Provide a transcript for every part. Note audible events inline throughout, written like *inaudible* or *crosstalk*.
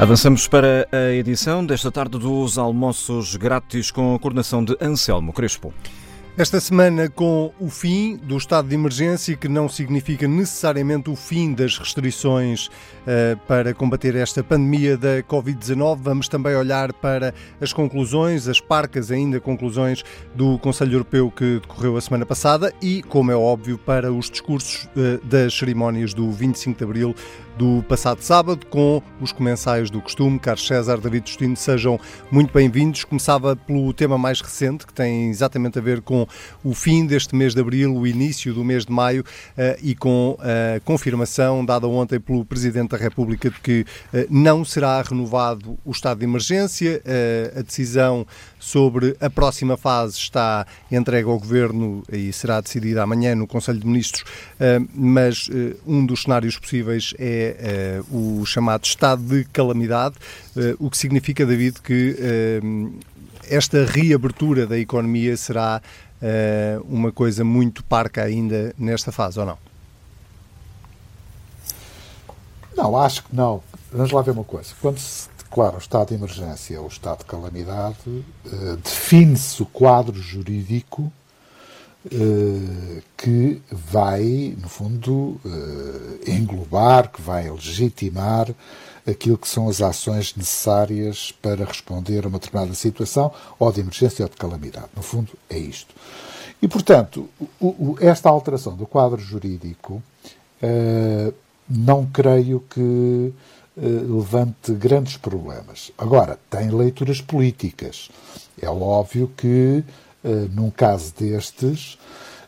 Avançamos para a edição desta tarde dos almoços grátis com a coordenação de Anselmo Crespo. Esta semana, com o fim do estado de emergência, que não significa necessariamente o fim das restrições uh, para combater esta pandemia da Covid-19, vamos também olhar para as conclusões, as parcas ainda conclusões do Conselho Europeu que decorreu a semana passada e, como é óbvio, para os discursos uh, das cerimónias do 25 de Abril do passado sábado, com os comensais do costume. Carlos César, David Justino, sejam muito bem-vindos. Começava pelo tema mais recente, que tem exatamente a ver com o fim deste mês de abril, o início do mês de maio eh, e com a confirmação dada ontem pelo Presidente da República de que eh, não será renovado o estado de emergência. Eh, a decisão sobre a próxima fase está entregue ao Governo e será decidida amanhã no Conselho de Ministros, mas um dos cenários possíveis é uh, o chamado estado de calamidade, o que significa, David, que esta reabertura da economia será uma coisa muito parca ainda nesta fase, ou não? Não, acho que não. Vamos lá ver uma coisa. Quando se declara o estado de emergência ou o estado de calamidade, define-se o quadro jurídico eh, que vai, no fundo, eh, englobar, que vai legitimar aquilo que são as ações necessárias para responder a uma determinada situação, ou de emergência ou de calamidade. No fundo, é isto. E, portanto, esta alteração do quadro jurídico não creio que levante grandes problemas. Agora, tem leituras políticas. É óbvio que eh, num caso destes,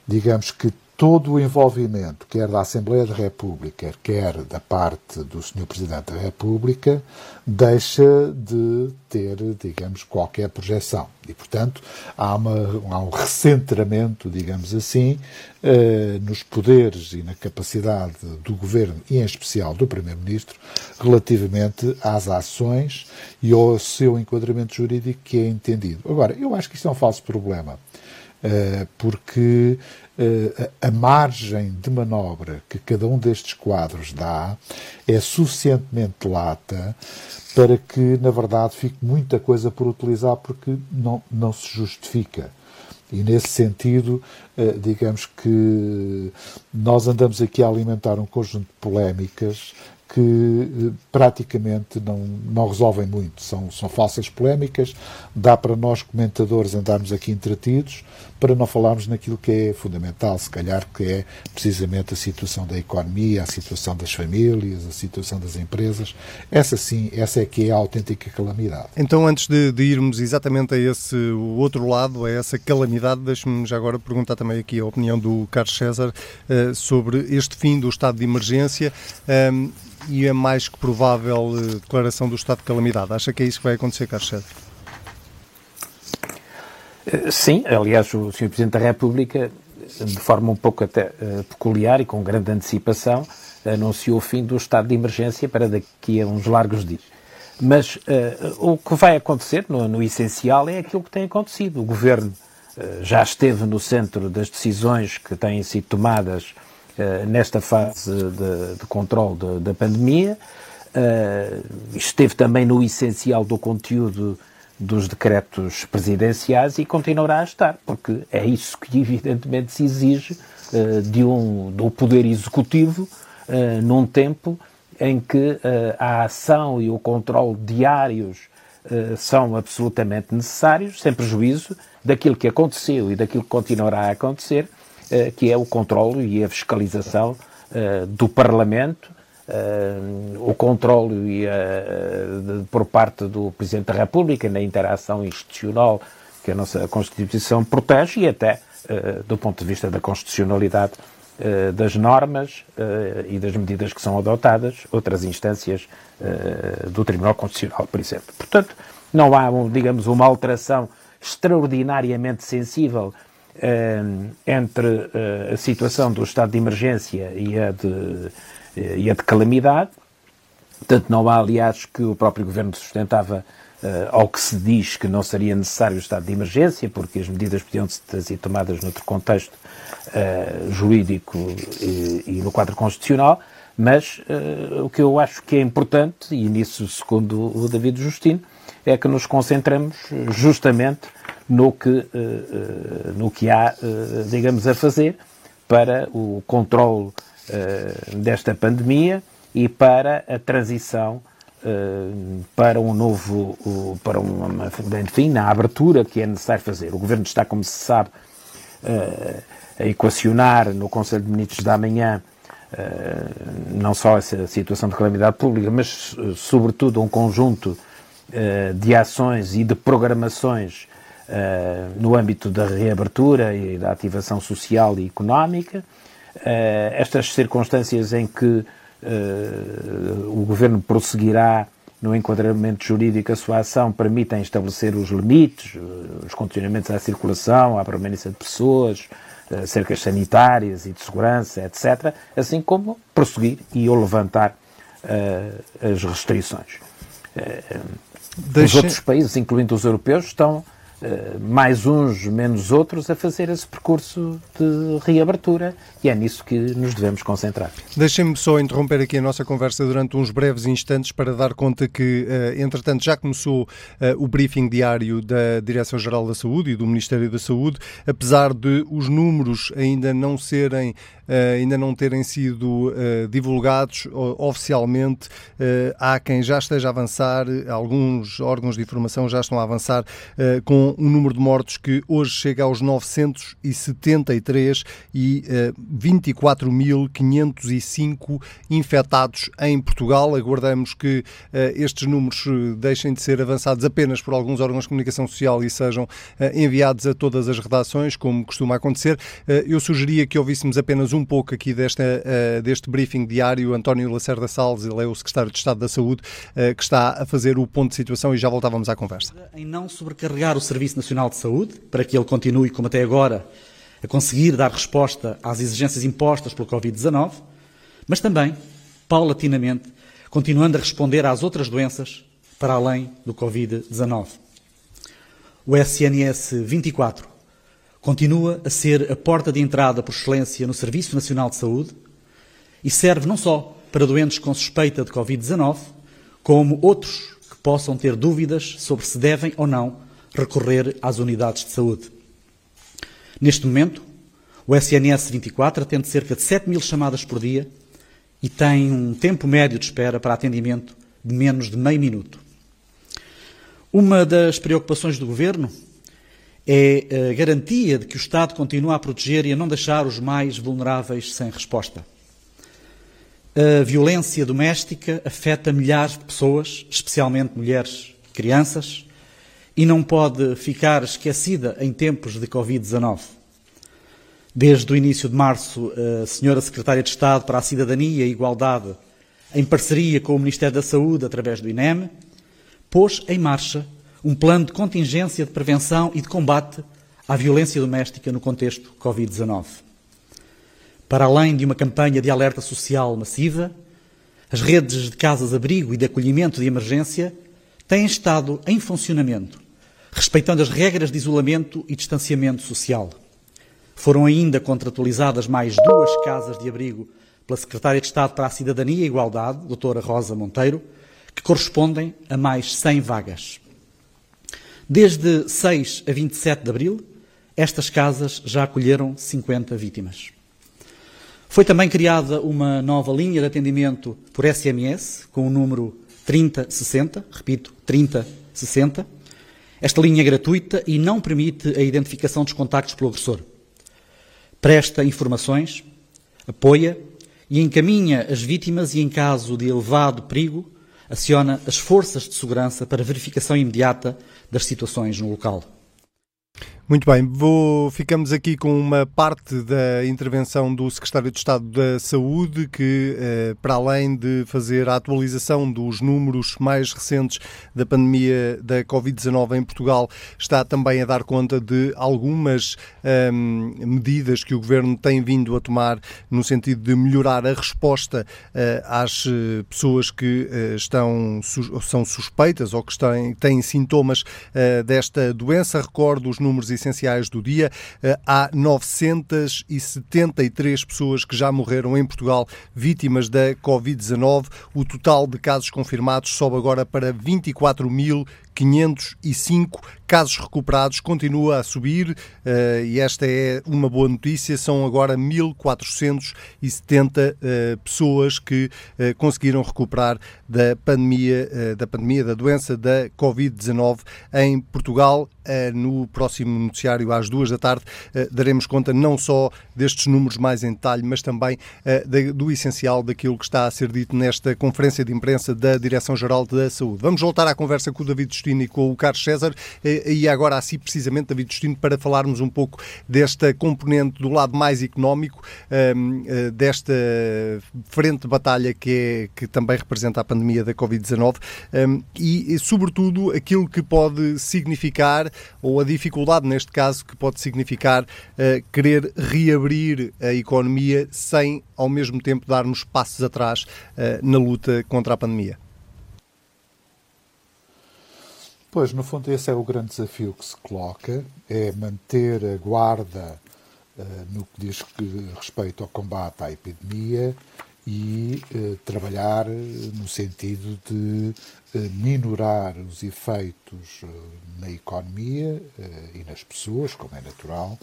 digamos que todo o envolvimento, quer da Assembleia da República, quer da parte do Sr. Presidente da República, deixa de ter, digamos, qualquer projeção. E, portanto, há, uma, há um recentramento, digamos assim, eh, nos poderes e na capacidade do Governo, e em especial do Primeiro-Ministro, relativamente às ações e ao seu enquadramento jurídico que é entendido. Agora, eu acho que isto é um falso problema, porque eh, a margem de manobra que cada um destes quadros dá é suficientemente lata para que, na verdade, fique muita coisa por utilizar porque não, não se justifica. E nesse sentido, eh, digamos que nós andamos aqui a alimentar um conjunto de polémicas que eh, praticamente não, não resolvem muito. São, são falsas polémicas, dá para nós comentadores andarmos aqui entretidos, para não falarmos naquilo que é fundamental, se calhar, que é precisamente a situação da economia, a situação das famílias, a situação das empresas. Essa sim, essa é que é a autêntica calamidade. Então, antes de, de irmos exatamente a esse outro lado, a essa calamidade, deixe-me já agora perguntar também aqui a opinião do Carlos César uh, sobre este fim do estado de emergência. Um, ehm, e a mais que provável eh, declaração do estado de calamidade. Acha que é isso que vai acontecer, César? Eh, sim, aliás, o Sr. Presidente da República, de forma um pouco até uh, peculiar e com grande antecipação, anunciou o fim do estado de emergência para daqui a uns largos dias. Mas uh, o que vai acontecer, no, no, essencial, é aquilo que tem acontecido. O Governo uh, já esteve no centro das decisões que têm sido tomadas nesta fase de, de controle da pandemia, esteve também no essencial do conteúdo dos decretos presidenciais e continuará a estar, porque é isso que *laughs* evidentemente se exige uh, de um, do poder executivo num tempo em que a ação e o controle diários são absolutamente necessários, sem prejuízo daquilo que aconteceu e daquilo que continuará a acontecer, que é o controle e a fiscalização do Parlamento Uh, o controle uh, por parte do Presidente da República na interação institucional que a nossa Constituição protege e até do ponto de vista da constitucionalidade das normas e das medidas que são adotadas, outras instâncias do Tribunal Constitucional, por exemplo. Portanto, não há, digamos, uma alteração extraordinariamente sensível entre a situação do estado de emergência e a de eh, e a de calamidade. Tanto não há, aliás, que o próprio governo sustentava ao que se diz que não seria necessário o estado de emergência, porque as medidas podiam sido tomadas noutro contexto jurídico e, e, no quadro constitucional, Mas uh, o que eu acho que é importante, e nisso, segundo o David Justino, é que nos concentramos justamente no que, uh, no que há, digamos, a fazer para o controle desta pandemia e para a transição para um novo, para uma, enfim, na abertura que é necessário fazer. O Governo está, como se sabe, a equacionar no Conselho de Ministros da manhã não só essa situação de calamidade pública, mas sobretudo um conjunto de ações e de programações no âmbito da reabertura e da ativação social e económica. Estas circunstâncias em que o Governo prosseguirá no enquadramento jurídico a sua ação permitem estabelecer os limites, os condicionamentos à circulação, à permanência de pessoas, cercas sanitárias e de segurança, etc., assim como prosseguir e ou levantar uh, as restrições. Uh, Deixe... Os outros países, incluindo os europeus, estão eh, mais uns, menos outros, a fazer esse percurso de reabertura e é nisso que nos devemos concentrar. Deixem-me só interromper aqui a nossa conversa durante uns breves instantes para dar conta que, eh, entretanto, já começou eh, o briefing diário da Direção-Geral da Saúde e do Ministério da Saúde, apesar de os números ainda não serem ainda não terem sido uh, divulgados oficialmente. há quem já esteja a avançar, alguns órgãos de informação já estão a avançar com um número de mortos que hoje chega aos 973 e 24.505 infectados em Portugal. Aguardamos que estes números deixem de ser avançados apenas por alguns órgãos de comunicação social e sejam enviados a todas as redações, como costuma acontecer. eu sugeria que ouvíssemos apenas um pouco aqui desta, uh, deste briefing diário. António Lacerda Salles, ele é o secretário de Estado da Saúde, uh, que está a fazer o ponto de situação e já voltávamos à conversa. Em não sobrecarregar o Serviço Nacional de Saúde, para que ele continue, como até agora, a conseguir dar resposta às exigências impostas pelo Covid-19, mas também, paulatinamente, continuando a responder às outras doenças para além do Covid-19. O SNS 24 continua a ser a porta de entrada por excelência no Serviço Nacional de Saúde e serve não só para doentes com suspeita de Covid-19, como outros que possam ter dúvidas sobre se devem ou não recorrer às unidades de saúde. Neste momento, o SNS 24 atende cerca de 7 mil chamadas por dia e tem um tempo médio de espera para atendimento de menos de meio minuto. Uma das preocupações do Governo é a garantia de que o Estado continua a proteger e a não deixar os mais vulneráveis sem resposta. A violência doméstica afeta milhares de pessoas, especialmente mulheres e crianças, e não pode ficar esquecida em tempos de Covid-19. Desde o início de março, a Senhora Secretária de Estado para a Cidadania e Igualdade, em parceria com o Ministério da Saúde, através do INEM, pôs em marcha um plano de contingência de prevenção e de combate à violência doméstica no contexto Covid-19. Para além de uma campanha de alerta social massiva, as redes de casas-abrigo e de acolhimento de emergência têm estado em funcionamento, respeitando as regras de isolamento e distanciamento social. Foram ainda contratualizadas mais duas casas de abrigo pela Secretária de Estado para a Cidadania e Igualdade, doutora Rosa Monteiro, que correspondem a mais 100 vagas. Desde 6 a 27 de abril, estas casas já acolheram 50 vítimas. Foi também criada uma nova linha de atendimento por SMS, com o número 3060, repito, 3060. Esta linha é gratuita e não permite a identificação dos contactos pelo agressor. Presta informações, apoia e encaminha as vítimas e, em caso de elevado perigo, aciona as forças de segurança para verificação imediata das situações no local. Muito bem, vou, ficamos aqui com uma parte da intervenção do Secretário de Estado da Saúde, que, eh, para além de fazer a atualização dos números mais recentes da pandemia da Covid-19 em Portugal, está também a dar conta de algumas ehm, medidas que o Governo tem vindo a tomar no sentido de melhorar a resposta eh, às eh, pessoas que estão, são suspeitas ou que têm, têm sintomas desta doença. Recordo os números essenciais do dia. Há 973 pessoas que já morreram em Portugal vítimas da Covid-19. O total de casos confirmados sobe agora para 24.505 casos recuperados continua a subir uh, e esta é uma boa notícia. São agora 1.470 uh, pessoas que uh, conseguiram recuperar da pandemia, da pandemia da doença da Covid-19 em Portugal. no próximo noticiário, às duas da tarde, daremos conta não só destes números mais em detalhe, mas também do essencial daquilo que está a ser dito nesta conferência de imprensa da Direção-Geral da Saúde. Vamos voltar à conversa com o David Justino e com o Carlos César e agora assim precisamente, David Justino, para falarmos um pouco desta componente do lado mais económico, hum, eh, desta frente de batalha que, é, que também representa a pandemia da Covid-19 hum, e, sobretudo, aquilo que pode significar, ou a dificuldade neste caso, que pode significar eh, querer reabrir a economia sem, ao mesmo tempo, darmos passos atrás eh, na luta contra a pandemia. Pois, no fundo, esse é o grande desafio que se coloca, é manter a guarda uh, no que diz que respeito ao combate à epidemia e uh, trabalhar no sentido de uh, minorar os efeitos na economia e nas pessoas, como é natural,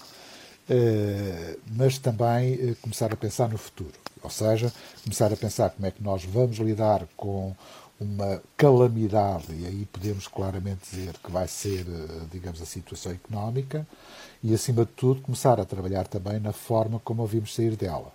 mas também começar a pensar no futuro. Ou seja, começar a pensar como é que nós vamos lidar com uma calamidade, e aí podemos claramente dizer que vai ser, eh, digamos, a situação económica, e acima de tudo começar a trabalhar também na forma como ouvimos sair dela.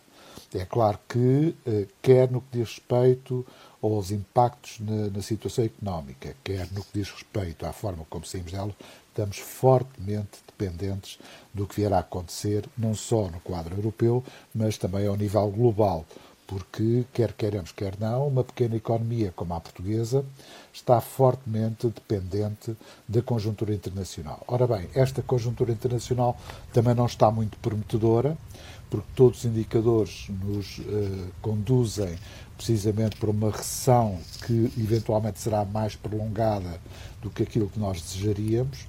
É claro que, eh, quer no que diz respeito aos impactos na, na situação económica, quer no que diz respeito à forma como saímos dela, estamos fortemente dependentes do que vier a acontecer, não só no quadro europeu, mas também ao nível global porque, quer queiramos, quer não, uma pequena economia como a portuguesa está fortemente dependente da conjuntura internacional. Ora bem, esta conjuntura internacional também não está muito prometedora, porque todos os indicadores nos uh, conduzem precisamente para uma recessão que eventualmente será mais prolongada do que aquilo que nós desejaríamos.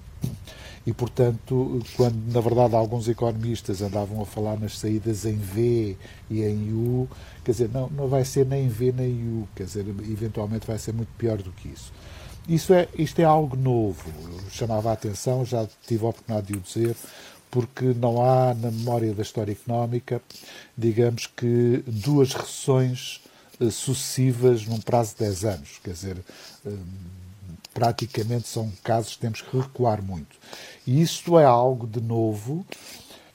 E, portanto, quando na verdade alguns economistas andavam a falar nas saídas em V e em U, quer dizer, não, não vai ser nem V nem U, quer dizer, eventualmente vai ser muito pior do que isso. Isso é, isto é algo novo, chamava a atenção, já tive a oportunidade de o dizer, porque não há na memória da história económica, digamos que, duas recessões eh, sucessivas num prazo de 10 anos. Quer dizer, eh, praticamente são casos que temos que recuar muito. E isto é algo de novo,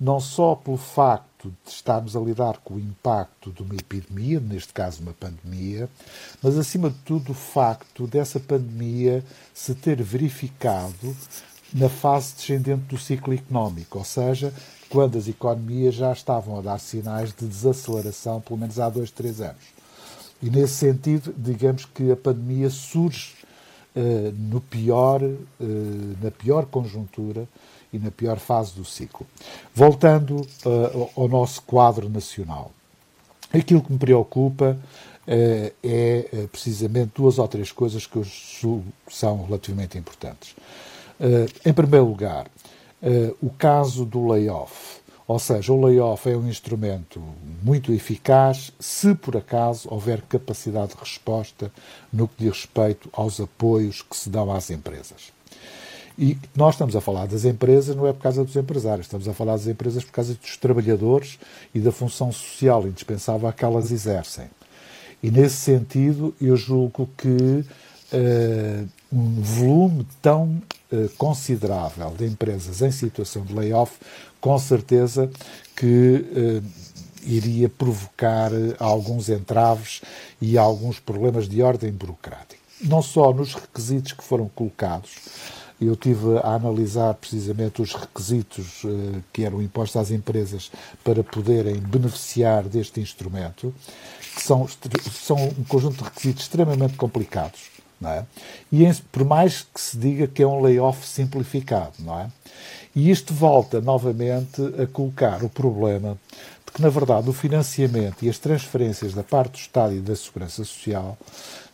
não só pelo facto de estarmos a lidar com o impacto de uma epidemia, neste caso uma pandemia, mas acima de tudo o facto dessa pandemia se ter verificado na fase descendente do ciclo económico, ou seja, quando as economias já estavam a dar sinais de desaceleração, pelo menos há dois, três anos. E nesse sentido, digamos que a pandemia surge no pior, uh, na pior conjuntura e na pior fase do ciclo. Voltando uh, ao nosso quadro nacional, aquilo que me preocupa é precisamente duas ou três coisas que são relativamente importantes. em primeiro lugar, o caso do layoff. Ou seja, o layoff é um instrumento muito eficaz se por acaso houver capacidade de resposta no que diz respeito aos apoios que se dão às empresas. E nós estamos a falar das empresas não é por causa dos empresários, estamos a falar das empresas por causa dos trabalhadores e da função social indispensável que elas exercem. E nesse sentido, eu julgo que uh, um volume tão uh, considerável de empresas em situação de layoff com certeza que eh, iria provocar eh, alguns entraves e alguns problemas de ordem burocrática. Não só nos requisitos que foram colocados, eu tive a analisar precisamente os requisitos eh, que eram impostos às empresas para poderem beneficiar deste instrumento, que são, são um conjunto de requisitos extremamente complicados. Não é? E por mais que se diga que é um layoff simplificado, não é? E isto volta novamente a colocar o problema de que, na verdade, o financiamento e as transferências da parte do Estado e da Segurança Social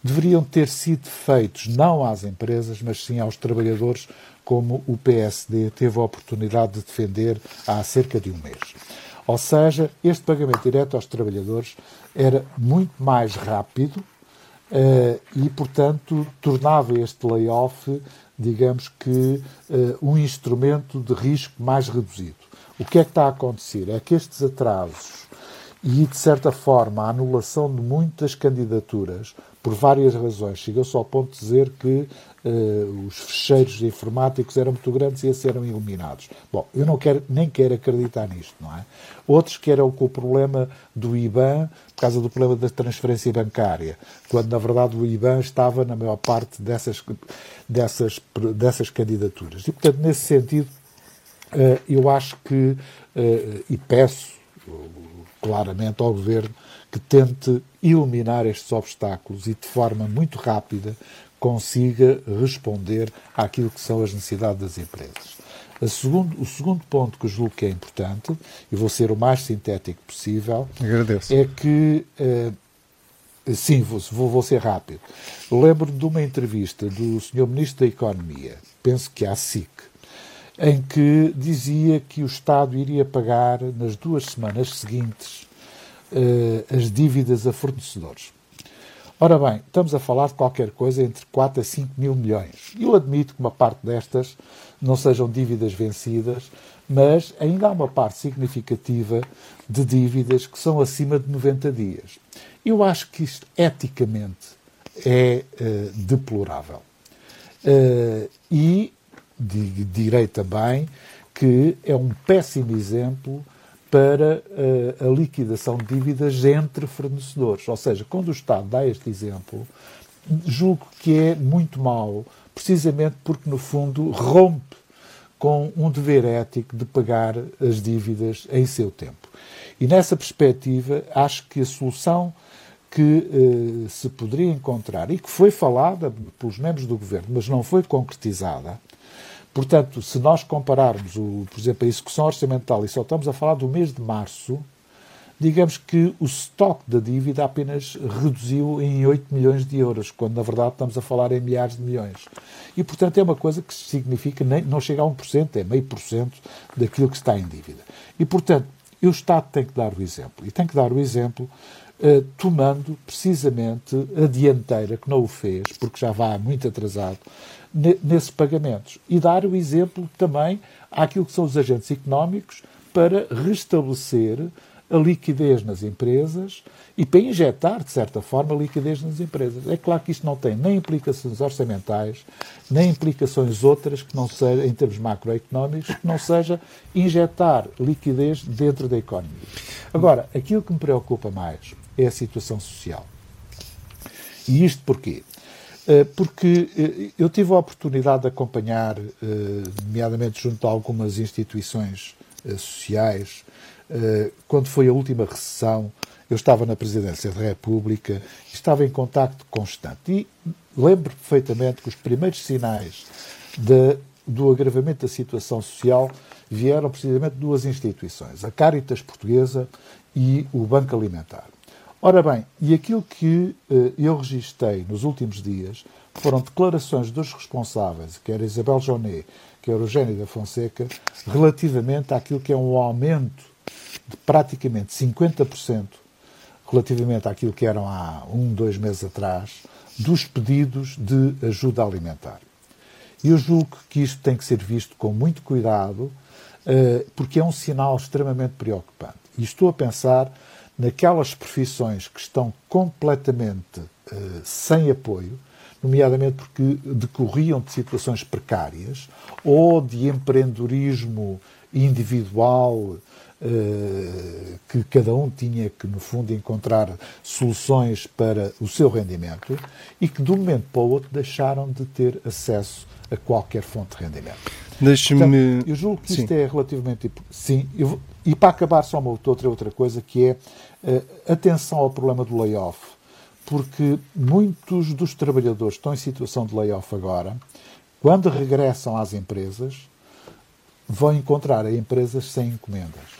deveriam ter sido feitos não às empresas, mas sim aos trabalhadores, como o PSD teve a oportunidade de defender há cerca de um mês. Ou seja, este pagamento direto aos trabalhadores era muito mais rápido uh, e, portanto, tornava este layoff, digamos que, uh, um instrumento de risco mais reduzido. O que é que está a acontecer? É que estes atrasos e, de certa forma, a anulação de muitas candidaturas, por várias razões, chegou-se ao ponto de dizer que uh, os fecheiros informáticos eram muito grandes e esses eram eliminados. Bom, eu não quero, nem quero acreditar nisto, não é? Outros que eram com o problema do IBAN, por causa do problema da transferência bancária, quando, na verdade, o IBAN estava na maior parte dessas, dessas, dessas candidaturas. E, portanto, nesse sentido, uh, eu acho que, uh, e peço claramente ao Governo que tente eliminar estes obstáculos e de forma muito rápida consiga responder àquilo que são as necessidades das empresas. Segundo, o segundo ponto que julgo que é importante, e vou ser o mais sintético possível, Agradeço. é que. Uh, sim, vou, vou, ser rápido. Lembro de uma entrevista do Sr. Ministro da Economia, penso que à SIC, em que dizia que o Estado iria pagar nas duas semanas seguintes as dívidas a fornecedores. Ora bem, estamos a falar de qualquer coisa entre 4 a 5 mil milhões. Eu admito que uma parte destas não sejam dívidas vencidas, mas ainda há uma parte significativa de dívidas que são acima de 90 dias. Eu acho que isto, eticamente, é uh, deplorável. Uh, e direi também que é um péssimo exemplo para uh, a liquidação de dívidas entre fornecedores. Ou seja, quando o Estado dá este exemplo, julgo que é muito mau, precisamente porque, no fundo, rompe com um dever ético de pagar as dívidas em seu tempo. E nessa perspectiva, acho que a solução que uh, se poderia encontrar e que foi falada pelos membros do governo, mas não foi concretizada, Portanto, se nós compararmos, o, por exemplo, a execução orçamental e só estamos a falar do mês de março, digamos que o estoque da dívida apenas reduziu em 8 milhões de euros, quando na verdade estamos a falar em milhares de milhões. E, portanto, é uma coisa que significa nem, não chega a 1%, é meio por cento daquilo que está em dívida. E, portanto, o Estado tem que dar o exemplo. E tem que dar o exemplo eh, tomando precisamente a dianteira, que não o fez, porque já vai muito atrasado, nesses pagamentos. E dar o exemplo também àquilo que são os agentes económicos para restabelecer a liquidez nas empresas e para injetar, de certa forma, liquidez nas empresas. É claro que isto não tem nem implicações orçamentais, nem implicações outras que não sejam, em termos macroeconómicos, que não seja injetar liquidez dentro da economia. Agora, aquilo que me preocupa mais é a situação social. E isto porquê? Eh, porque eh, eu tive a oportunidade de acompanhar, eh, nomeadamente junto a algumas instituições sociais, quando foi a última recessão, eu estava na Presidência da República, estava em contacto constante e lembro perfeitamente que os primeiros sinais de, do agravamento da situação social vieram precisamente de duas instituições, a Caritas Portuguesa e o Banco Alimentar. Ora bem, e aquilo que uh, eu registrei nos últimos dias foram declarações dos responsáveis, quer Isabel Jonet, quer Eugênio da Fonseca, relativamente àquilo que é um aumento de praticamente 50% relativamente àquilo que eram há um, dois meses atrás, dos pedidos de ajuda alimentar. Eu julgo que isto tem que ser visto com muito cuidado, uh, porque é um sinal extremamente preocupante. E estou a pensar naquelas profissões que estão completamente uh, sem apoio, nomeadamente porque decorriam de situações precárias ou de empreendedorismo individual uh, que cada um tinha que, no fundo, encontrar soluções para o seu rendimento e que, de um momento para o outro, deixaram de ter acesso a qualquer fonte de rendimento. Deixe-me. Eu julgo que isto Sim. é relativamente. Sim, eu... e para acabar, só uma outra, outra coisa que é atenção ao problema do layoff, porque muitos dos trabalhadores que estão em situação de layoff agora, quando regressam às empresas, vão encontrar empresas sem encomendas.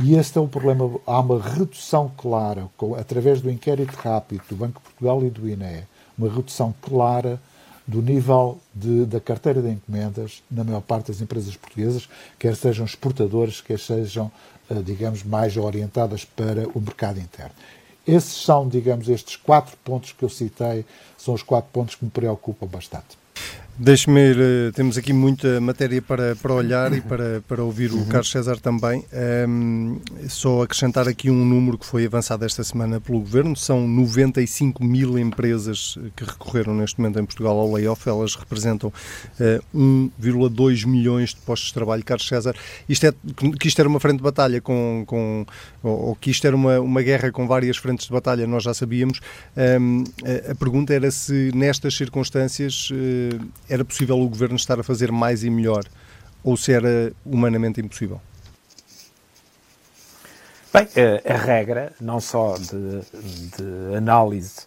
E este é um problema. Há uma redução clara, através do inquérito rápido do Banco de Portugal e do INE, uma redução clara do nível de, da carteira de encomendas na maior parte das empresas portuguesas, quer sejam exportadoras, quer sejam, eh, digamos, mais orientadas para o mercado interno. Esses são, digamos, estes quatro pontos que eu citei, são os quatro pontos que me preocupam bastante. Deixe-me ir, eh, temos aqui muita matéria para, para olhar e para, para ouvir o uhum. Carlos César também. Um, só acrescentar aqui um número que foi avançado esta semana pelo Governo: são 95 mil empresas que recorreram neste momento em Portugal ao layoff. Elas representam uh, 1,2 milhões de postos de trabalho. Carlos César, isto é, que isto era uma frente de batalha com, com ou, ou que isto era uma, uma guerra com várias frentes de batalha, nós já sabíamos. Um, a, a, pergunta era se nestas circunstâncias. Uh, era possível o governo estar a fazer mais e melhor ou se era humanamente impossível? Bem, a regra, não só de, de análise,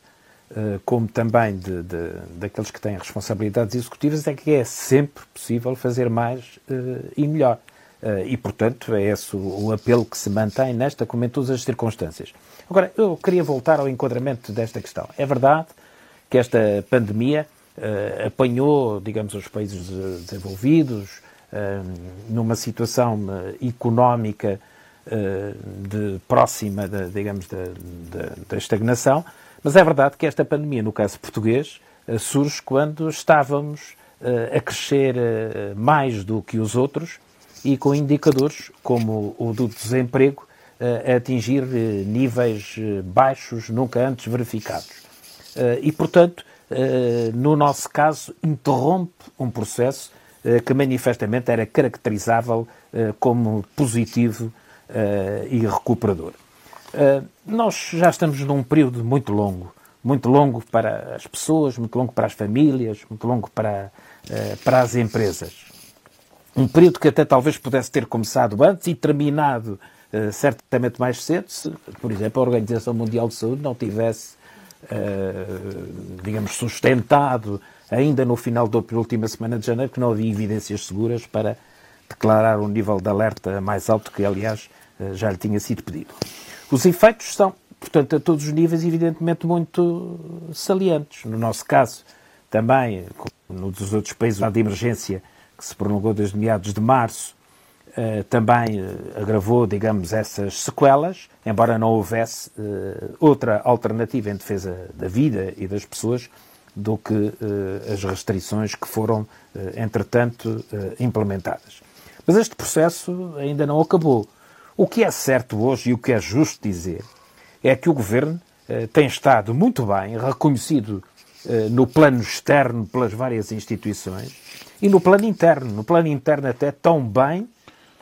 eh, como também de, de, daqueles que têm responsabilidades executivas, é que é sempre possível fazer mais eh, e melhor. Eh, e, portanto, é esse o, apelo que se mantém nesta, como em todas as circunstâncias. Agora, eu queria voltar ao enquadramento desta questão. É verdade que esta pandemia uh, apanhou, digamos, os países desenvolvidos uh, numa situação uh, económica de, próxima, de, digamos, da estagnação, mas é verdade que esta pandemia, no caso português, surge quando estávamos a crescer mais do que os outros e com indicadores como o do desemprego a atingir níveis baixos nunca antes verificados. E, portanto, eh, no nosso caso, interrompe um processo eh, que manifestamente era caracterizável eh, como positivo e recuperador. Nós já estamos num período muito longo, muito longo para as pessoas, muito longo para as famílias, muito longo para, para as empresas. Um período que até talvez pudesse ter começado antes e terminado certamente mais cedo, se, por exemplo, a Organização Mundial de Saúde não tivesse eh, digamos, sustentado ainda no final da última semana de janeiro, que não havia evidências seguras para declarar um nível de alerta mais alto, que aliás eh, já lhe tinha sido pedido. Os efeitos são, portanto, a todos os níveis, evidentemente, muito salientes. No nosso caso, também, como nos outros países, de emergência que se prolongou desde meados de março, eh, também eh, agravou, digamos, essas sequelas, embora não houvesse eh, outra alternativa em defesa da vida e das pessoas do que as restrições que foram, entretanto, implementadas. Mas este processo ainda não acabou. O que é certo hoje e o que é justo dizer é que o Governo tem estado muito bem reconhecido no plano externo pelas várias instituições e no plano interno. No plano interno, até tão bem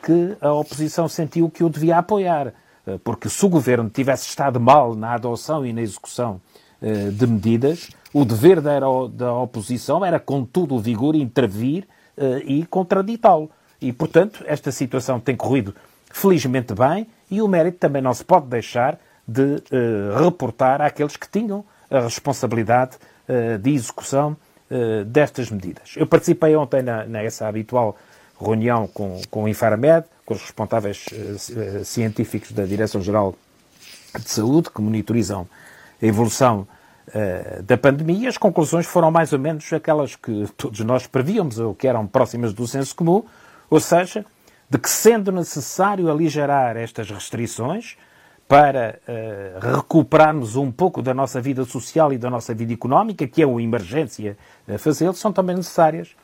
que a oposição sentiu que o devia apoiar. Eh, porque se o governo tivesse estado mal na adoção e na execução eh, de medidas, o dever da, oposição era, com todo o vigor, intervir eh, e contraditá-lo. E, portanto, esta situação tem corrido felizmente bem e o mérito também não se pode deixar de reportar àqueles que tinham a responsabilidade de execução destas medidas. Eu participei ontem na, nessa habitual reunião com, com o Infarmed, com os responsáveis uh, científicos da Direção-Geral de Saúde, que monitorizam a evolução uh, da pandemia. As conclusões foram mais ou menos aquelas que todos nós prevíamos, ou que eram próximas do senso comum, ou seja, de que sendo necessário aligerar estas restrições para uh, recuperarmos um pouco da nossa vida social e da nossa vida económica, que é uma emergência a fazer, são também necessárias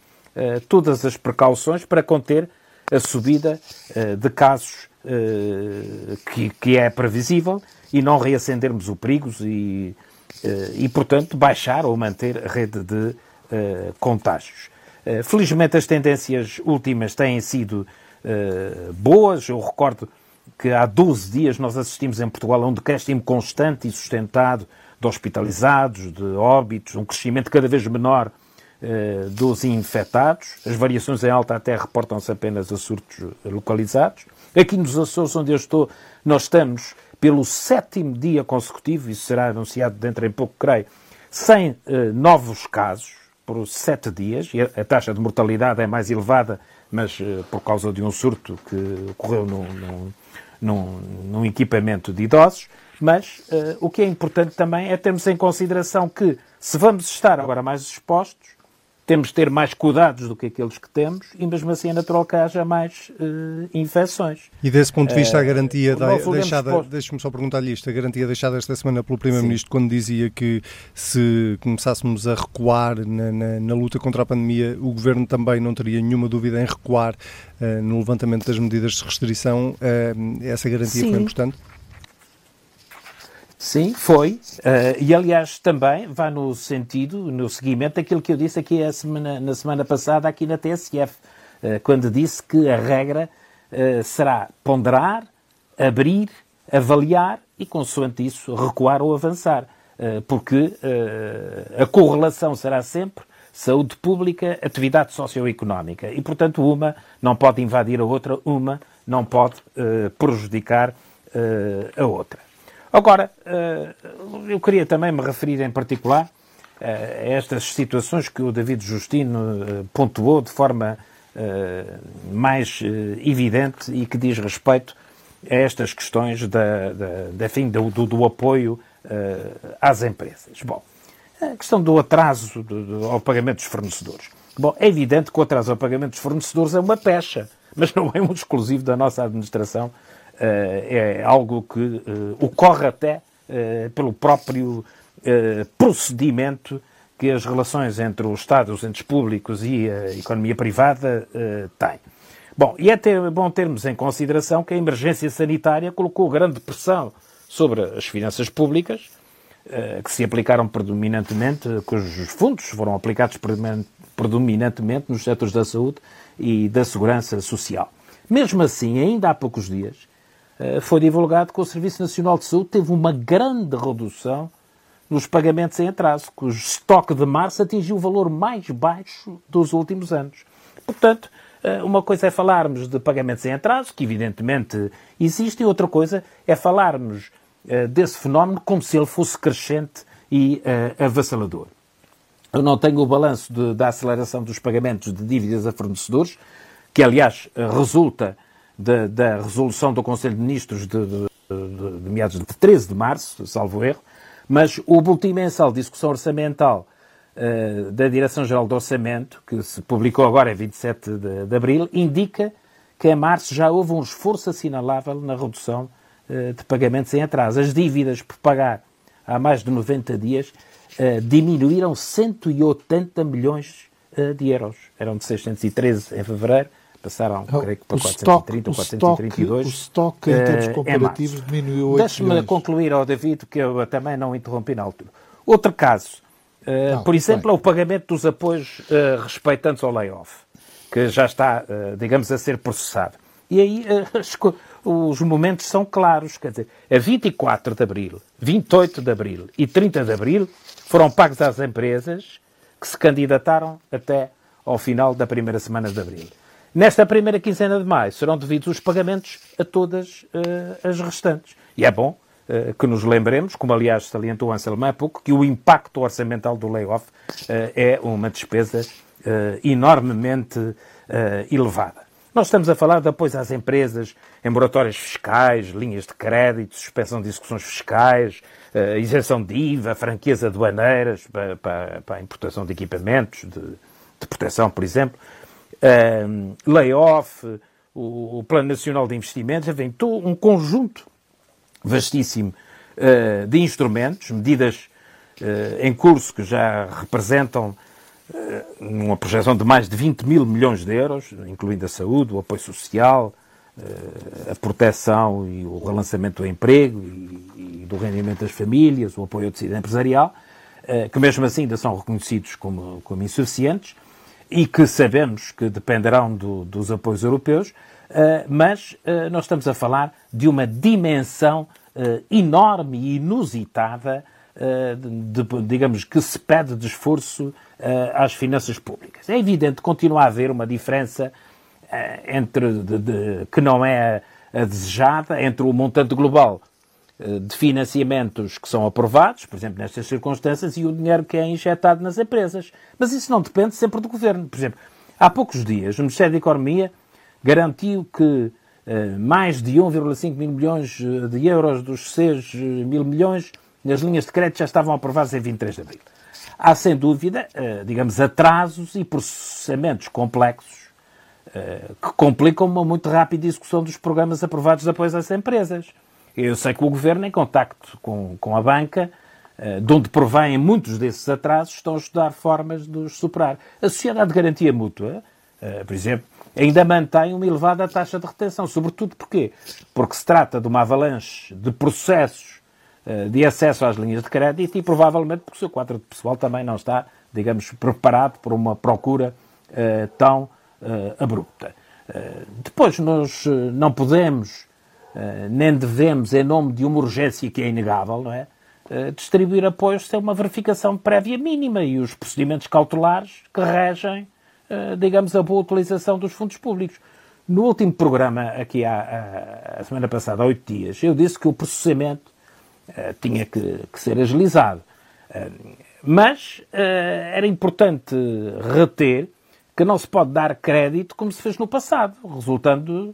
todas as precauções para conter a subida uh, de casos uh, que, é previsível e não reacendermos o perigos e, e, portanto, baixar ou manter a rede de contágios. felizmente, as tendências últimas têm sido boas. Eu recordo que há 12 dias nós assistimos em Portugal a um decréscimo constante e sustentado de hospitalizados, de óbitos, um crescimento cada vez menor eh, dos infectados. As variações em alta até reportam-se apenas a surtos localizados. Aqui nos Açores, onde eu estou, nós estamos pelo sétimo dia consecutivo, isso será anunciado dentro em pouco, creio, sem eh, novos casos por sete dias, e a, taxa de mortalidade é mais elevada, mas eh, por causa de um surto que ocorreu num, num, num, num equipamento de idosos, mas uh, o que é importante também é termos em consideração que, se vamos estar agora mais expostos, temos de ter mais cuidados do que aqueles que temos e mesmo assim é natural que haja mais uh, infecções. E desse ponto de vista a garantia uh, da, deixada, deixe-me só perguntar-lhe isto, a garantia deixada esta semana pelo Primeiro-Ministro quando dizia que se começássemos a recuar na, na, na, luta contra a pandemia, o Governo também não teria nenhuma dúvida em recuar uh, no levantamento das medidas de restrição, essa garantia Sim. foi importante? Sim, foi. Uh, e, aliás, também vai no sentido, no seguimento daquilo que eu disse aqui semana, na semana passada, aqui na TSF, uh, quando disse que a regra uh, será ponderar, abrir, avaliar e, consoante isso, recuar ou avançar. porque a correlação será sempre saúde pública, atividade socioeconómica. E, portanto, uma não pode invadir a outra, uma não pode prejudicar a outra. Agora, eh, eu queria também me referir em particular eh, a estas situações que o David Justino eh, pontuou de forma mais evidente e que diz respeito a estas questões da, da, da fim, do, do, apoio às empresas. Bom, a questão do atraso ao pagamento dos fornecedores. Bom, é evidente que o atraso ao pagamento dos fornecedores é uma pecha, mas não é um exclusivo da nossa administração é algo que eh, ocorre até eh, pelo próprio procedimento que as relações entre o Estado, os entes públicos e a economia privada têm. Bom, e é ter, bom termos em consideração que a emergência sanitária colocou grande pressão sobre as finanças públicas, que se aplicaram predominantemente, cujos fundos foram aplicados predominantemente nos setores da saúde e da segurança social. Mesmo assim, ainda há poucos dias, eh, foi divulgado que o Serviço Nacional de Saúde teve uma grande redução nos pagamentos em atraso, cujo estoque de março atingiu o valor mais baixo dos últimos anos. Portanto, eh, uma coisa é falarmos de pagamentos em atraso, que evidentemente existem, outra coisa é falarmos eh, desse fenómeno como se ele fosse crescente e avassalador. Eu não tenho o balanço de, da aceleração dos pagamentos de dívidas a fornecedores, que aliás resulta da, da resolução do Conselho de Ministros de, de, de, de, meados de 13 de março, salvo erro, mas o boletim mensal de discussão orçamental uh, da Direção-Geral do Orçamento, que se publicou agora em 27 de, de abril, indica que em março já houve um esforço assinalável na redução uh, de pagamentos em atraso. As dívidas por pagar há mais de 90 dias uh, diminuíram 180 milhões de euros. Eram de 613 em fevereiro passaram, oh, creio que para 430 ou 432. O estoque, em termos eh, comparativos, é diminuiu 8 Deixe-me concluir, ao David, que eu também não interrompi na altura. Outro caso, uh, não, por exemplo, bem. é o pagamento dos apoios uh, respeitantes ao layoff, que já está, uh, digamos, a ser processado. E aí *laughs* os momentos são claros, quer dizer, a 24 de abril, 28 de abril e 30 de abril foram pagos às empresas que se candidataram até ao final da primeira semana de abril. Nesta primeira quinzena de maio serão devidos os pagamentos a todas uh, as restantes. E é bom uh, que nos lembremos, como aliás salientou Anselmo há pouco, que o impacto orçamental do layoff uh, é uma despesa enormemente elevada. Nós estamos a falar de apoios às empresas em moratórias fiscais, linhas de crédito, suspensão de execuções fiscais, isenção de IVA, franquias aduaneiras para, para, para a importação de equipamentos de, de proteção, por exemplo uh, layoff, o, o, Plano Nacional de Investimentos, enfim, todo um conjunto vastíssimo uh, de instrumentos, medidas uh, em curso que já representam uh, uma projeção de mais de 20 mil milhões de euros, incluindo a saúde, o apoio social, a proteção e o relançamento do emprego e, e, do rendimento das famílias, o apoio ao tecido empresarial, que mesmo assim ainda são reconhecidos como, como insuficientes e que sabemos que dependerão do, dos apoios europeus, uh, mas uh, nós estamos a falar de uma dimensão uh, enorme e inusitada, de, de, digamos, que se pede de esforço às finanças públicas. É evidente que continua a haver uma diferença entre de, que não é a desejada entre o montante global de financiamentos que são aprovados, por exemplo, nestas circunstâncias, e o dinheiro que é injetado nas empresas. Mas isso não depende sempre do governo. Por exemplo, há poucos dias, o Ministério da Economia garantiu que mais de 1,5 mil milhões de euros dos 6 mil milhões nas linhas de crédito já estavam aprovadas em 23 de abril. Há, sem dúvida, digamos, atrasos e processamentos complexos que complicam uma muito rápida execução dos programas aprovados de apoio às empresas. Eu sei que o Governo, em contacto com, com a banca, de onde provém muitos desses atrasos, estão a estudar formas de os superar. A Sociedade de Garantia Mútua, por exemplo, ainda mantém uma elevada taxa de retenção. Sobretudo porquê? Porque se trata de uma avalanche de processos eh, de acesso às linhas de crédito e provavelmente porque o seu quadro de pessoal também não está, digamos, preparado para uma procura tão abrupta. Depois, nós não podemos, nem devemos, em nome de uma urgência que é inegável, não é? distribuir apoios sem uma verificação prévia mínima e os procedimentos cautelares que regem eh, digamos, a boa utilização dos fundos públicos. No último programa, aqui há, a semana passada, há oito dias, eu disse que o processamento tinha que, que, ser agilizado. Mas era importante reter que não se pode dar crédito como se fez no passado, resultando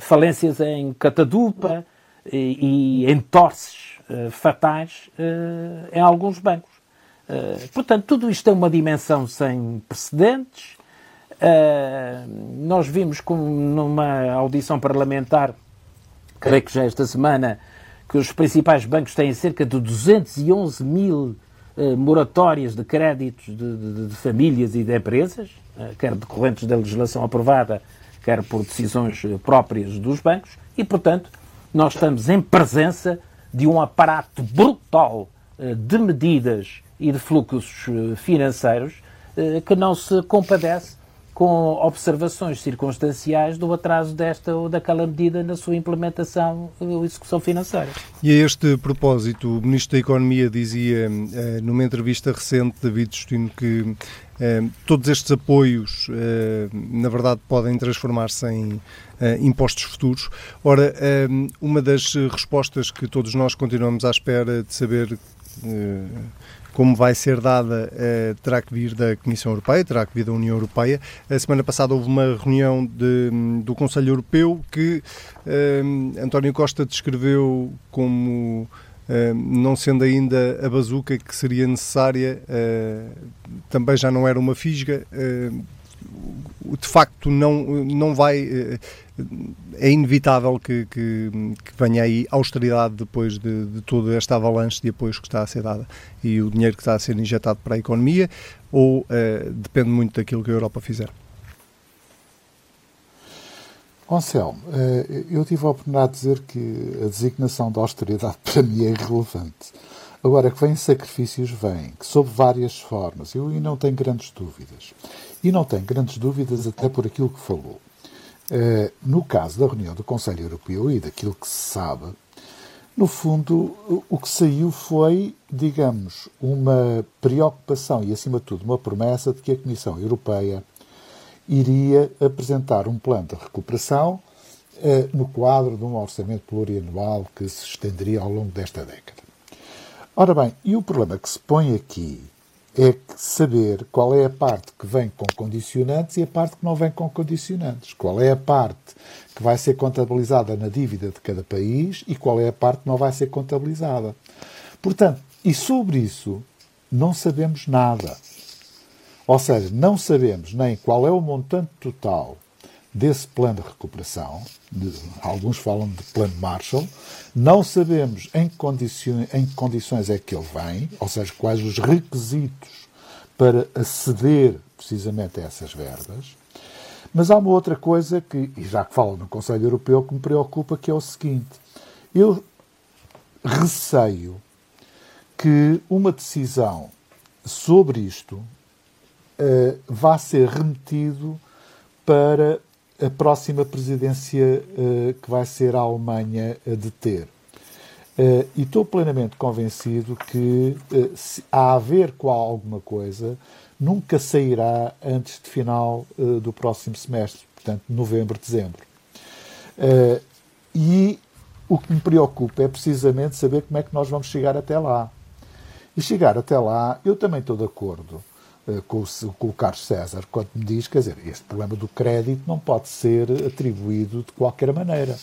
falências em catadupa e, e entorces fatais em alguns bancos. portanto, tudo isto tem uma dimensão sem precedentes nós vimos com, numa audição parlamentar, creio que já esta semana, que os principais bancos têm cerca de 211 mil moratórias de créditos de, de, de, famílias e de empresas, quer decorrentes da legislação aprovada, quer por decisões próprias dos bancos, e, portanto, nós estamos em presença de um aparato brutal de medidas e de fluxos financeiros que não se compadece com observações circunstanciais do atraso desta ou daquela medida na sua implementação ou execução financeira. E a este propósito, o Ministro da Economia dizia eh, numa entrevista recente, David Justino, que eh, todos estes apoios, eh, na verdade, podem transformar-se em impostos futuros. Ora, uma das respostas que todos nós continuamos à espera de saber como vai ser dada, eh, terá que vir da Comissão Europeia, terá que vir da União Europeia. A semana passada houve uma reunião de, do Conselho Europeu que eh, António Costa descreveu como eh, não sendo ainda a bazuca que seria necessária, também já não era uma fisga de facto não, não vai. Eh, é inevitável que, que, que venha aí austeridade depois de, de toda esta avalanche de apoios que está a ser dada e o dinheiro que está a ser injetado para a economia, ou depende muito daquilo que a Europa fizer? Anselmo, eh, eu tive a oportunidade de dizer que a designação da austeridade *laughs* para mim é irrelevante. Agora, que vêm sacrifícios, vêm, que sob várias formas, eu aí não tenho grandes dúvidas. E não tenho grandes dúvidas até por aquilo que falou. Uh, no caso da reunião do Conselho Europeu e daquilo que se sabe, no fundo, o que saiu foi, digamos, uma preocupação e, acima de tudo, uma promessa de que a Comissão Europeia iria apresentar um plano de recuperação uh, no quadro de um orçamento plurianual que se estenderia ao longo desta década. Ora bem, e o problema que se põe aqui é saber qual é a parte que vem com condicionantes e a parte que não vem com condicionantes. Qual é a parte que vai ser contabilizada na dívida de cada país e qual é a parte que não vai ser contabilizada. Portanto, e sobre isso não sabemos nada. Ou seja, não sabemos nem qual é o montante total desse plano de recuperação, de, alguns falam de plano Marshall, não sabemos em, condiciões, em que condições é que ele vem, ou seja, quais os requisitos para aceder precisamente a essas verbas. Mas há uma outra coisa que, e já que falo no Conselho Europeu, que me preocupa, que é o seguinte: eu receio que uma decisão sobre isto uh, vá ser remetido para a próxima presidência uh, que vai ser a Alemanha a deter. Uh, e estou plenamente convencido que, se a ver com alguma coisa, nunca sairá antes de final do próximo semestre, portanto, novembro, dezembro. e o que me preocupa é precisamente saber como é que nós vamos chegar até lá. E chegar até lá, eu também estou de acordo com, o, com o Carlos César, quando me diz, quer dizer, este problema do crédito não pode ser atribuído de qualquer maneira.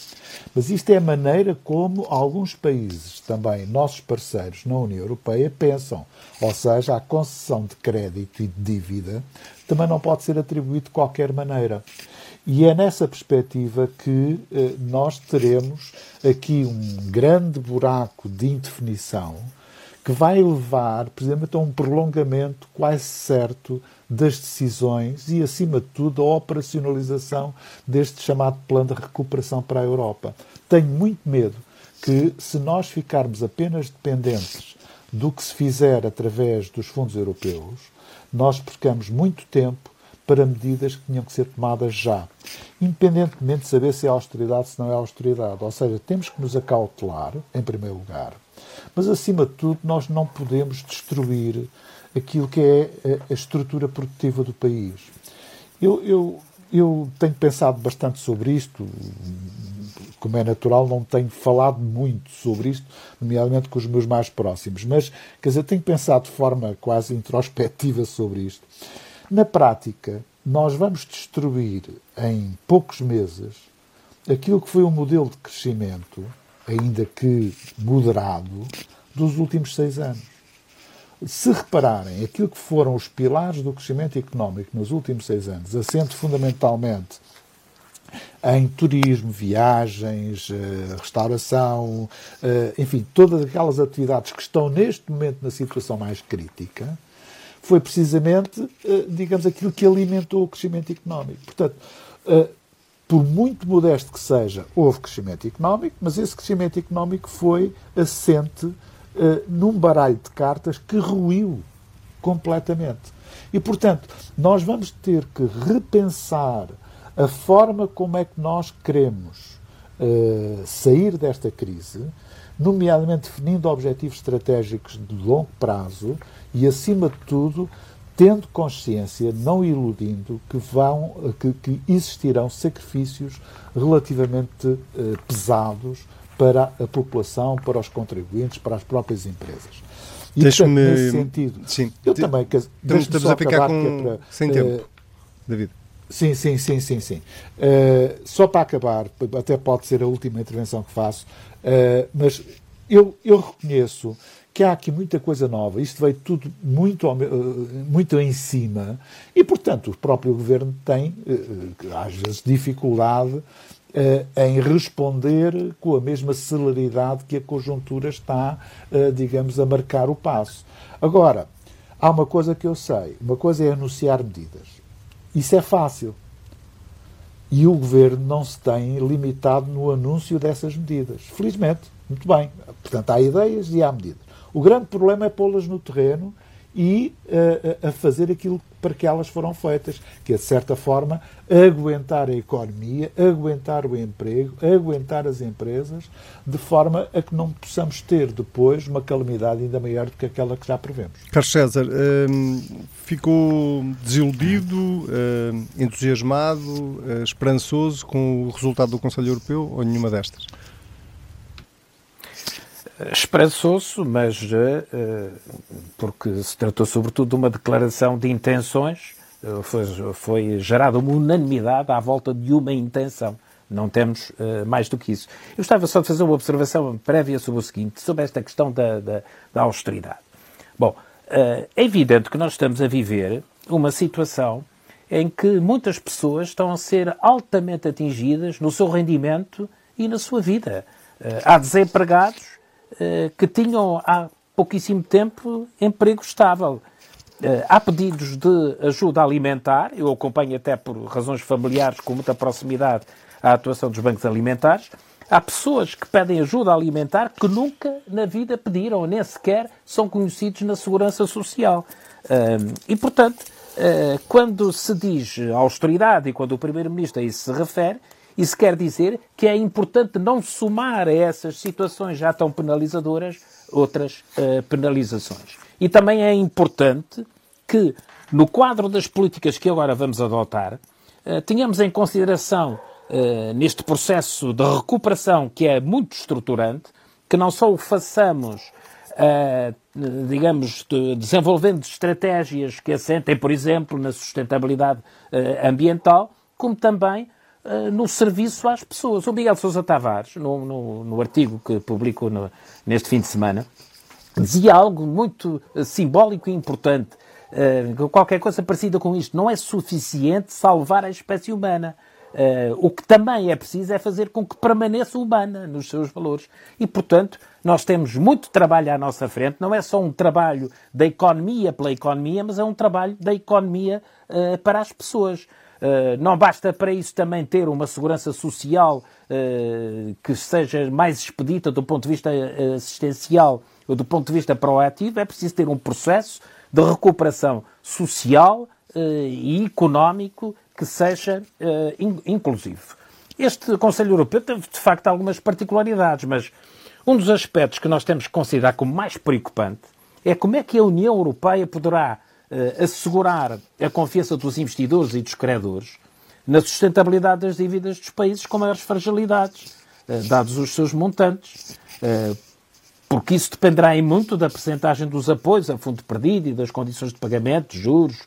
Mas isto é a maneira como alguns países, também nossos parceiros na União Europeia, pensam. Ou seja, a concessão de crédito e de dívida também não pode ser atribuído de qualquer maneira. E é nessa perspectiva que eh, nós teremos aqui um grande buraco de indefinição que vai levar, precisamente, a um prolongamento quase certo das decisões e, acima de tudo, a operacionalização deste chamado plano de recuperação para a Europa. Tenho muito medo que, se nós ficarmos apenas dependentes do que se fizer através dos fundos europeus, nós percamos muito tempo para medidas que tinham que ser tomadas já, independentemente de saber se é austeridade ou se não é austeridade. Ou seja, temos que nos acautelar, em primeiro lugar, mas acima de tudo, nós não podemos destruir aquilo que é a, estrutura produtiva do país. Eu, eu, eu tenho pensado bastante sobre isto, como é natural, não tenho falado muito sobre isto, nomeadamente com os meus mais próximos, mas, quer dizer, tenho pensado de forma quase introspectiva sobre isto. Na prática, nós vamos destruir em poucos meses aquilo que foi um modelo de crescimento, ainda que moderado, dos últimos seis anos. Se repararem, aquilo que foram os pilares do crescimento económico nos últimos seis anos, assente fundamentalmente em turismo, viagens, eh, restauração, eh, enfim, todas aquelas atividades que estão neste momento na situação mais crítica, foi precisamente, eh, digamos, aquilo que alimentou o crescimento económico. Portanto, por muito modesto que seja, houve crescimento económico, mas esse crescimento económico foi assente eh, num baralho de cartas que ruiu completamente. E, portanto, nós vamos ter que repensar a forma como é que nós queremos sair desta crise, nomeadamente definindo objetivos estratégicos de longo prazo e, acima de tudo, tendo consciência, não iludindo, que, vão, que, que existirão sacrifícios relativamente eh, pesados para a população, para os contribuintes, para as próprias empresas. E, Deixa-me... nesse sentido, sim. eu também... Estamos a ficar com... É para, sem tempo, uh, David. Sim, sim, sim, sim, sim. Uh, só para acabar, até pode ser a última intervenção que faço, uh, mas eu, eu reconheço que há aqui muita coisa nova, isto veio tudo muito, eh, muito em cima, e, portanto, o próprio governo tem, eh, eh, às vezes, dificuldade em responder com a mesma celeridade que a conjuntura está, digamos, a marcar o passo. Agora, há uma coisa que eu sei: uma coisa é anunciar medidas. Isso é fácil. E o governo não se tem limitado no anúncio dessas medidas. Felizmente, muito bem. Portanto, há ideias e há medidas. O grande problema é pô-las no terreno e uh, a fazer aquilo para que elas foram feitas, que é, de certa forma, aguentar a economia, aguentar o emprego, aguentar as empresas, de forma a que não possamos ter depois uma calamidade ainda maior do que aquela que já prevemos. Carlos César, hum, ficou desiludido, hum, entusiasmado, hum, esperançoso com o resultado do Conselho Europeu ou nenhuma destas? Esperançoso, mas uh, porque se tratou sobretudo de uma declaração de intenções, uh, foi, foi gerada uma unanimidade à volta de uma intenção. Não temos uh, mais do que isso. Eu estava só a fazer uma observação prévia sobre o seguinte, sobre esta questão da, da, da austeridade. Bom, é evidente que nós estamos a viver uma situação em que muitas pessoas estão a ser altamente atingidas no seu rendimento e na sua vida. Há desempregados eh, que tinham há pouquíssimo tempo emprego estável. Eh, há pedidos de ajuda alimentar, eu acompanho até por razões familiares com muita proximidade a atuação dos bancos alimentares. Há pessoas que pedem ajuda alimentar que nunca na vida pediram, nem sequer são conhecidos na segurança social. Eh, e, portanto, quando se diz austeridade e quando o Primeiro-Ministro a isso se refere, isso quer dizer que é importante não somar a essas situações já tão penalizadoras outras uh, penalizações. E também é importante que, no quadro das políticas que agora vamos adotar, uh, tenhamos em consideração, uh, neste processo de recuperação que é muito estruturante, que não só o façamos uh, digamos, de, desenvolvendo estratégias que assentem, por exemplo, na sustentabilidade uh, ambiental, como também uh, no serviço às pessoas. O Miguel Sousa Tavares, no, no, no artigo que publicou no, neste fim de semana, dizia algo muito simbólico e importante. qualquer coisa parecida com isto. Não é suficiente salvar a espécie humana. Uh, o que também é preciso é fazer com que permaneça humana nos seus valores. E, portanto, nós temos muito trabalho à nossa frente. Não é só um trabalho da economia pela economia, mas é um trabalho da economia uh, para as pessoas. Uh, não basta para isso também ter uma segurança social que seja mais expedita do ponto de vista assistencial ou do ponto de vista proativo, é preciso ter um processo de recuperação social e económico que seja inclusivo. Este Conselho Europeu teve, de facto, algumas particularidades, mas um dos aspectos que nós temos que considerar como mais preocupante é como é que a União Europeia poderá assegurar a confiança dos investidores e dos credores na sustentabilidade das dívidas dos países com maiores fragilidades, uh, dados os seus montantes, uh, porque isso dependerá em muito da percentagem dos apoios a fundo perdido e das condições de pagamento, juros,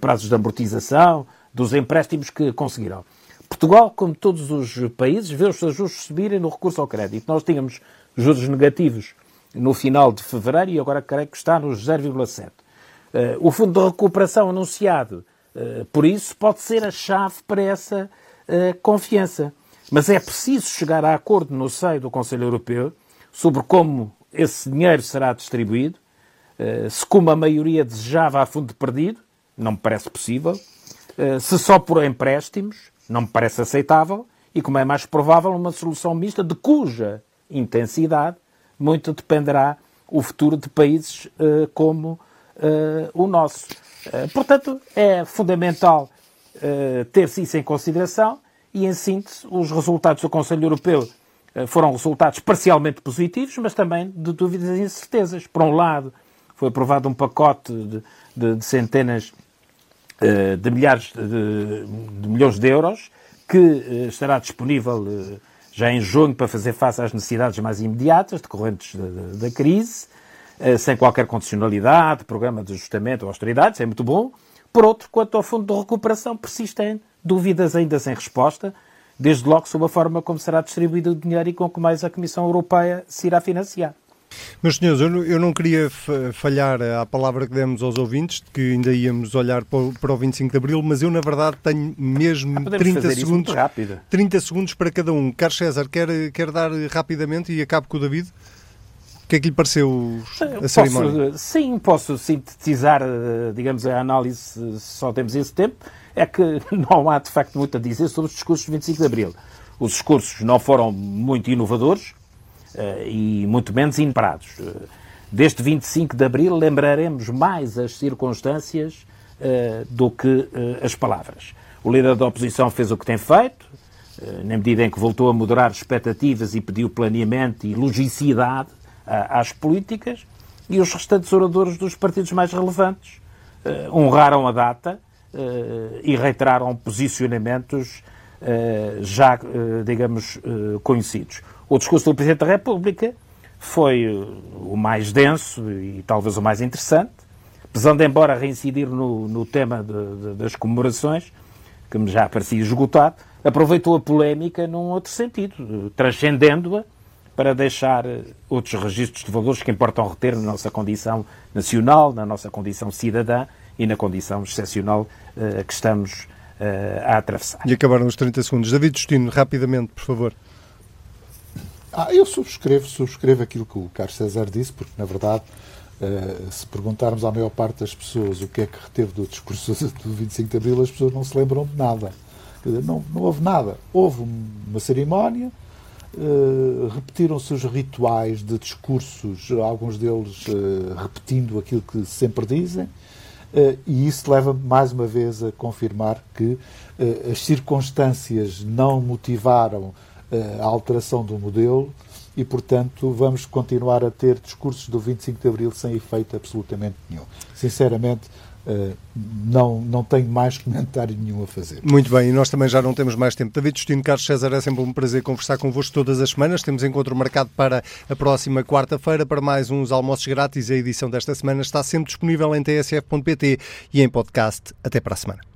prazos de amortização, dos empréstimos que conseguiram. Portugal, como todos os países, vê os seus juros subirem no recurso ao crédito. Nós tínhamos juros negativos no final de fevereiro e agora creio que está nos 0,7. Uh, o fundo de recuperação anunciado, uh, por isso, pode ser a chave para essa uh, confiança. Mas é preciso chegar a acordo no seio do Conselho Europeu sobre como esse dinheiro será distribuído, se como a maioria desejava a fundo perdido, não me parece possível, eh, se só por empréstimos, não me parece aceitável, e como é mais provável, uma solução mista de cuja intensidade muito dependerá o futuro de países como o nosso. Uh, portanto, é fundamental ter-se isso em consideração e, em síntese, os resultados do Conselho Europeu foram resultados parcialmente positivos, mas também de dúvidas e incertezas. Por um lado, foi aprovado um pacote de, de, de centenas eh, de milhares de, de, milhões de euros, que eh, estará disponível eh, já em junho para fazer face às necessidades mais imediatas decorrentes da, da crise, sem qualquer condicionalidade, programa de ajustamento ou austeridade, isso é muito bom. Por outro, quanto ao fundo de recuperação, persistem dúvidas ainda sem resposta, desde logo sobre a forma como será distribuído o dinheiro e com que mais a Comissão Europeia se irá financiar. Meus senhores, eu não queria falhar à palavra que demos aos ouvintes, de que ainda íamos olhar para o 25 de Abril, mas eu, na verdade, tenho mesmo ah, 30 segundos, 30 segundos para cada um. Carlos César, quer, quer dar rapidamente e acabo com o David? O que é que lhe pareceu a posso, cerimónia? Sim, posso sintetizar, eh, digamos, a análise, se só temos esse tempo. É que *laughs* não há, de facto, muito a dizer sobre os discursos de 25 de Abril. Os discursos não foram muito inovadores, eh, e muito menos inesperados. Eh, deste 25 de Abril lembraremos mais as circunstâncias eh, do que as palavras. O líder da oposição fez o que tem feito, na medida em que voltou a moderar expectativas e pediu planeamento e logicidade às políticas, e os restantes oradores dos partidos mais relevantes honraram a data e reiteraram posicionamentos já, digamos, conhecidos. O discurso do Presidente da República foi eh, o mais denso e talvez o mais interessante, pesando embora reincidir no, no tema de, de, das comemorações, que me já parecia esgotado, aproveitou a polémica num outro sentido, transcendendo-a para deixar eh, outros registros de valores que importam reter na nossa condição nacional, na nossa condição cidadã e na condição excepcional uh, que estamos uh, a atravessar. E acabaram os 30 segundos. David Justino, rapidamente, por favor. Ah, eu subscrevo, subscrevo aquilo que o Carlos César disse, porque, na verdade, uh, se perguntarmos à maior parte das pessoas o que é que reteve do discurso *laughs* do 25 de Abril, as pessoas não se lembram de nada. Dizer, não, não houve nada. Houve uma cerimónia, uh, repetiram-se os rituais de discursos, alguns deles uh, repetindo aquilo que sempre dizem, e isso leva mais uma vez a confirmar que as circunstâncias não motivaram a alteração do modelo e, portanto, vamos continuar a ter discursos do 25 de Abril sem efeito absolutamente nenhum. Sinceramente, Uh, não, não tenho mais comentário nenhum a fazer. Muito bem, e nós também já não temos mais tempo. David Justino Carlos César, é sempre um prazer conversar convosco todas as semanas. Temos encontro marcado para a próxima quarta-feira para mais uns almoços grátis. A edição desta semana está sempre disponível em tsf.pt e em podcast. Até para a semana.